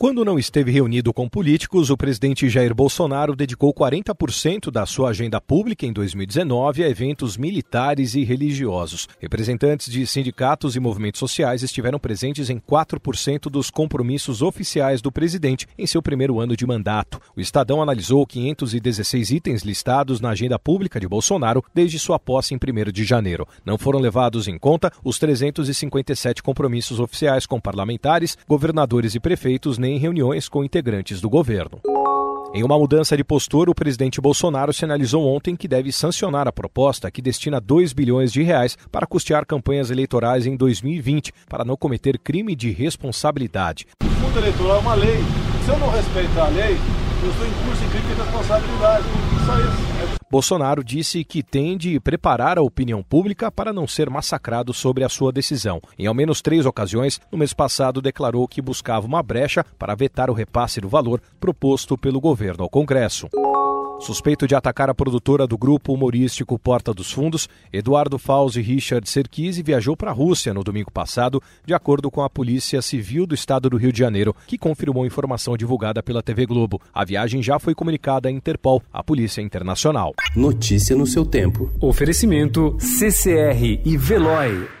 Quando não esteve reunido com políticos, o presidente Jair Bolsonaro dedicou 40% da sua agenda pública em 2019 a eventos militares e religiosos. Representantes de sindicatos e movimentos sociais estiveram presentes em 4% dos compromissos oficiais do presidente em seu primeiro ano de mandato. O Estadão analisou 516 itens listados na agenda pública de Bolsonaro desde sua posse em 1 de janeiro. Não foram levados em conta os 357 compromissos oficiais com parlamentares, governadores e prefeitos, nem em reuniões com integrantes do governo. Em uma mudança de postura, o presidente Bolsonaro sinalizou ontem que deve sancionar a proposta que destina 2 bilhões de reais para custear campanhas eleitorais em 2020, para não cometer crime de responsabilidade. O fundo eleitoral é uma lei. Se eu não respeitar a lei, eu estou em curso de crime de responsabilidade. Só isso. Bolsonaro disse que tem de preparar a opinião pública para não ser massacrado sobre a sua decisão. Em ao menos três ocasiões, no mês passado, declarou que buscava uma brecha para vetar o repasse do valor proposto pelo governo ao Congresso. Suspeito de atacar a produtora do grupo humorístico Porta dos Fundos, Eduardo Fauzi Richard Serkisi viajou para a Rússia no domingo passado, de acordo com a Polícia Civil do Estado do Rio de Janeiro, que confirmou informação divulgada pela TV Globo. A viagem já foi comunicada à Interpol, a Polícia Internacional. Notícia no seu tempo. Oferecimento CCR e Veloy.